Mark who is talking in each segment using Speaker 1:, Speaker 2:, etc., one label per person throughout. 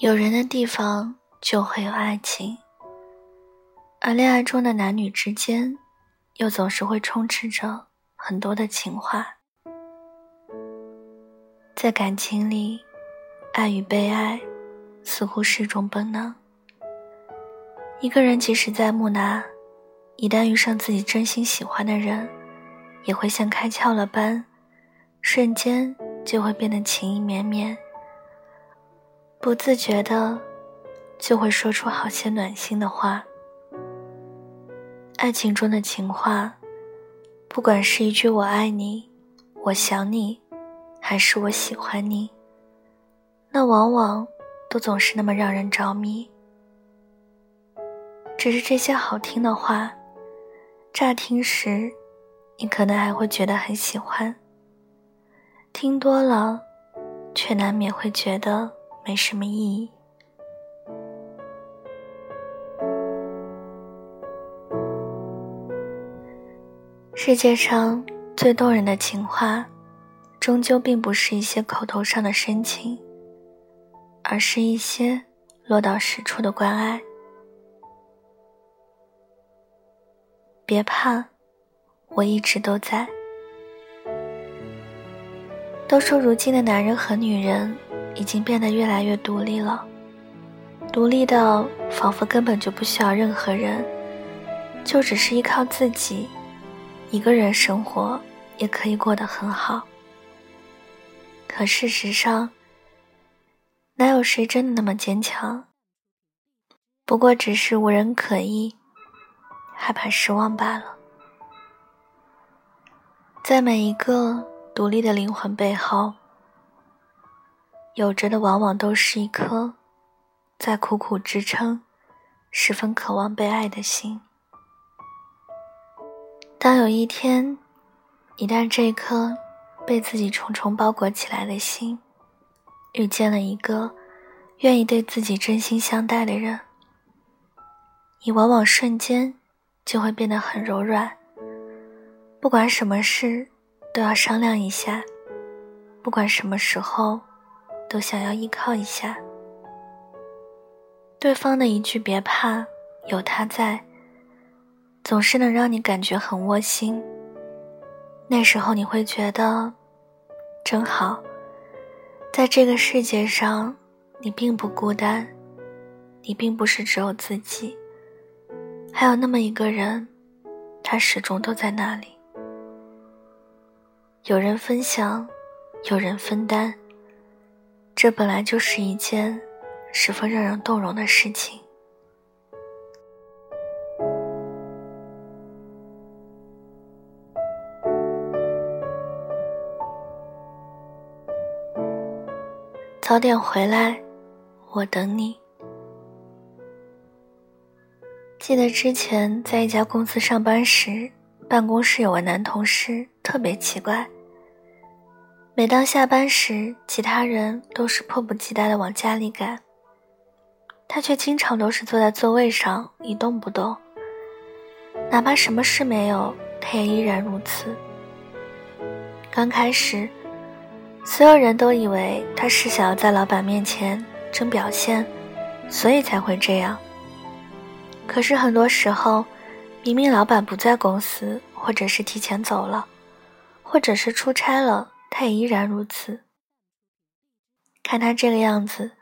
Speaker 1: 有人的地方就会有爱情，而恋爱中的男女之间，又总是会充斥着很多的情话。在感情里，爱与被爱似乎是种本能。一个人即使再木讷，一旦遇上自己真心喜欢的人，也会像开窍了般，瞬间就会变得情意绵绵。不自觉的，就会说出好些暖心的话。爱情中的情话，不管是一句“我爱你”“我想你”，还是“我喜欢你”，那往往都总是那么让人着迷。只是这些好听的话，乍听时，你可能还会觉得很喜欢；听多了，却难免会觉得。没什么意义。世界上最动人的情话，终究并不是一些口头上的深情，而是一些落到实处的关爱。别怕，我一直都在。都说如今的男人和女人。已经变得越来越独立了，独立到仿佛根本就不需要任何人，就只是依靠自己，一个人生活也可以过得很好。可事实上，哪有谁真的那么坚强？不过只是无人可依，害怕失望罢了。在每一个独立的灵魂背后。有着的往往都是一颗在苦苦支撑、十分渴望被爱的心。当有一天，一旦这颗被自己重重包裹起来的心，遇见了一个愿意对自己真心相待的人，你往往瞬间就会变得很柔软。不管什么事都要商量一下，不管什么时候。都想要依靠一下，对方的一句“别怕，有他在”，总是能让你感觉很窝心。那时候你会觉得真好，在这个世界上，你并不孤单，你并不是只有自己，还有那么一个人，他始终都在那里。有人分享，有人分担。这本来就是一件十分让人动容的事情。早点回来，我等你。记得之前在一家公司上班时，办公室有位男同事特别奇怪。每当下班时，其他人都是迫不及待的往家里赶，他却经常都是坐在座位上一动不动。哪怕什么事没有，他也依然如此。刚开始，所有人都以为他是想要在老板面前争表现，所以才会这样。可是很多时候，明明老板不在公司，或者是提前走了，或者是出差了。他也依然如此。看他这个样子，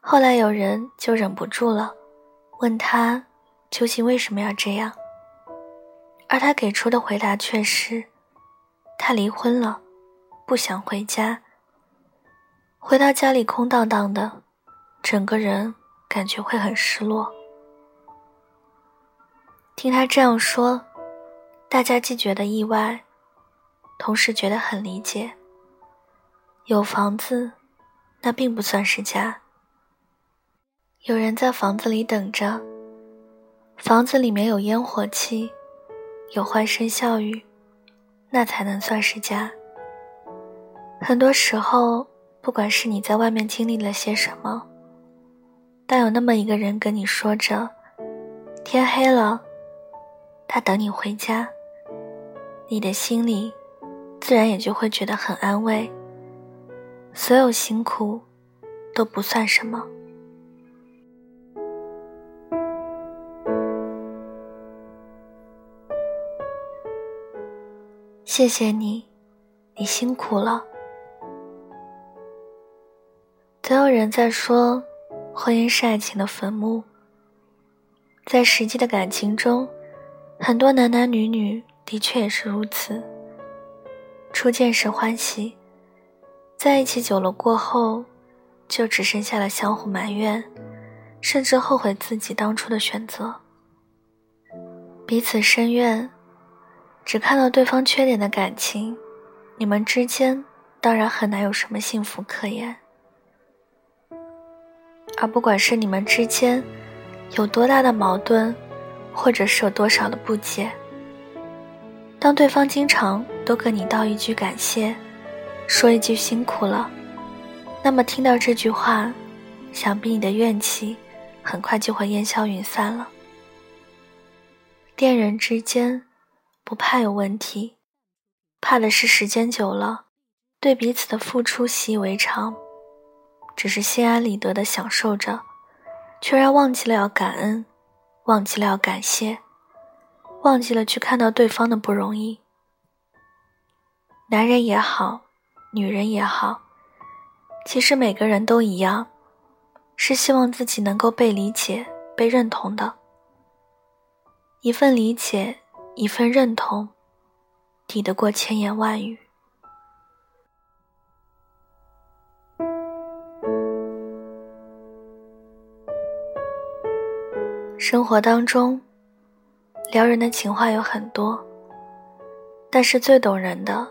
Speaker 1: 后来有人就忍不住了，问他究竟为什么要这样。而他给出的回答却是：他离婚了，不想回家。回到家里空荡荡的，整个人感觉会很失落。听他这样说，大家既觉得意外。同时觉得很理解。有房子，那并不算是家。有人在房子里等着，房子里面有烟火气，有欢声笑语，那才能算是家。很多时候，不管是你在外面经历了些什么，但有那么一个人跟你说着“天黑了”，他等你回家，你的心里。自然也就会觉得很安慰。所有辛苦都不算什么。谢谢你你辛苦了。总有人在说婚姻是爱情的坟墓在实际的感情中很多男男女女的确也是如此。初见时欢喜，在一起久了过后，就只剩下了相互埋怨，甚至后悔自己当初的选择。彼此深怨，只看到对方缺点的感情，你们之间当然很难有什么幸福可言。而不管是你们之间有多大的矛盾，或者是有多少的不解，当对方经常都跟你道一句感谢，说一句辛苦了，那么听到这句话，想必你的怨气很快就会烟消云散了。恋人之间不怕有问题，怕的是时间久了，对彼此的付出习以为常。只是心安理得的享受着，却然忘记了要感恩，忘记了要感谢，忘记了去看到对方的不容易。男人也好，女人也好，其实每个人都一样，是希望自己能够被理解、被认同的。一份理解，一份认同，抵得过千言万语。生活当中，撩人的情话有很多，但是最懂人的，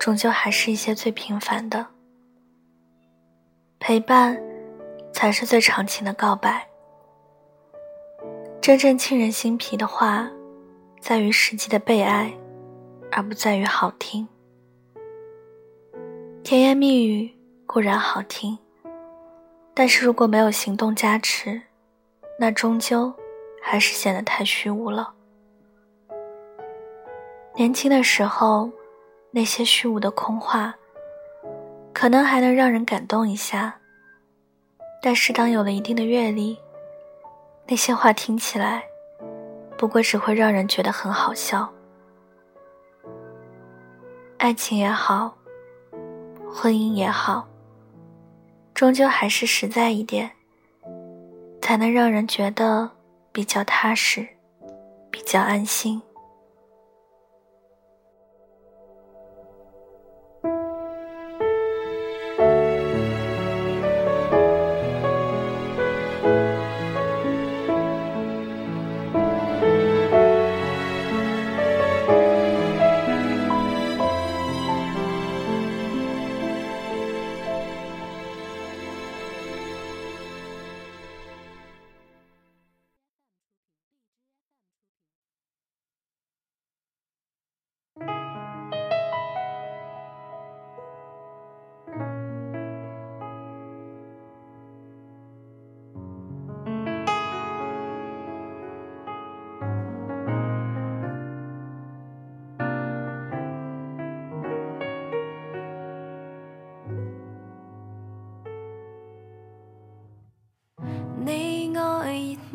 Speaker 1: 终究还是一些最平凡的。陪伴，才是最长情的告白。真正沁人心脾的话，在于实际的被爱，而不在于好听。甜言蜜语固然好听，但是如果没有行动加持，那终究还是显得太虚无了。年轻的时候，那些虚无的空话，可能还能让人感动一下。但是当有了一定的阅历，那些话听起来，不过只会让人觉得很好笑。爱情也好，婚姻也好，终究还是实在一点。才能让人觉得比较踏实，比较安心。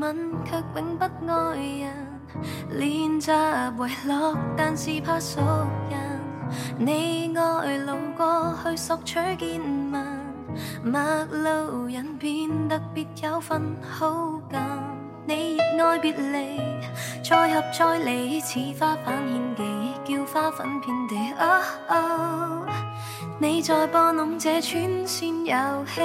Speaker 1: 吻却永不爱人，练习遗落，但是怕熟人。你爱路过去索取见闻，陌路人变得别有份好感。你热爱别离，再合再离，似花瓣献技，叫花粉遍地。你在播弄这串线游戏，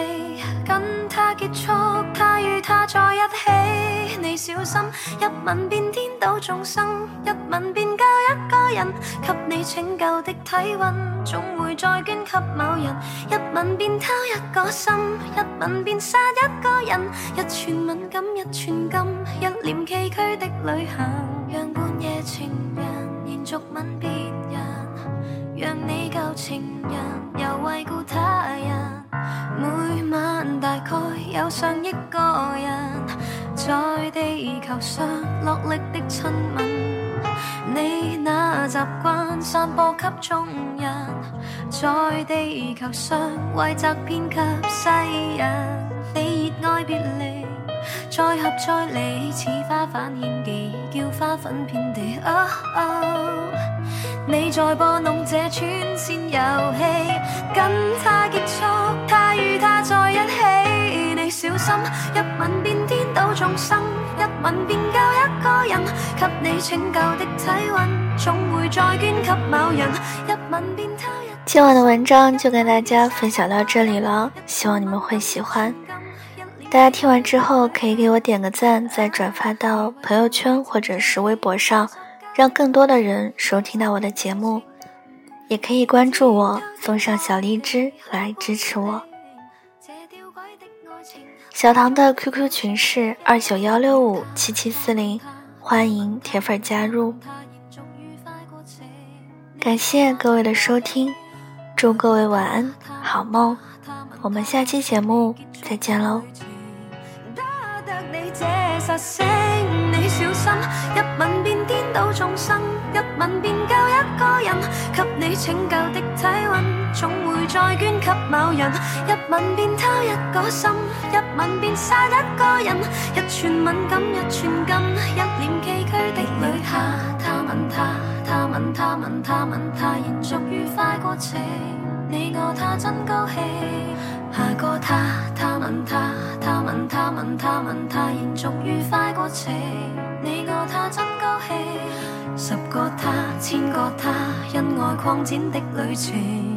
Speaker 1: 跟他结束，他与他在一起。你小心，一吻便颠倒众生，一吻便救一个人，给你拯救的体温，总会再捐给某人。一吻便偷一个心，一吻便杀一个人，一串敏感，一串金，一脸崎岖的旅行，情人。又为顾他人，每晚大概有上亿个人，在地球上落力的亲吻，你那习惯散播给众人，在地球上为责骗给世人，你热爱别离，再合再离，似花瓣献技，叫花粉遍地。
Speaker 2: 你在拨弄这串线游戏，跟他结束，他与他在一起，你小心一吻便颠倒众生，一吻便救一个人，给你拯救的体温，总会再捐给某人，一吻便偷一。今晚的文章就跟大家分享到这里了，希望你们会喜欢。大家听完之后可以给我点个赞，再转发到朋友圈或者是微博上，让更多的人收听到我的节目。也可以关注我，送上小荔枝来支持我。小唐的 QQ 群是二九幺六五七七四零，欢迎铁粉加入。感谢各位的收听。祝各位晚安，好梦。我们下期节目再见喽。吻便救一个人，给你拯救的体温，总会再捐给某人。一吻便偷一个心，一吻便杀一个人，一寸敏感，一寸金，一脸崎岖的女他，他吻他，他吻他，吻他吻他，延续愉快过程。你我他真高兴，下个，他，他吻他，吻他，延续愉快过程。你我他真高兴，十个他，千个他，因爱扩展的旅程。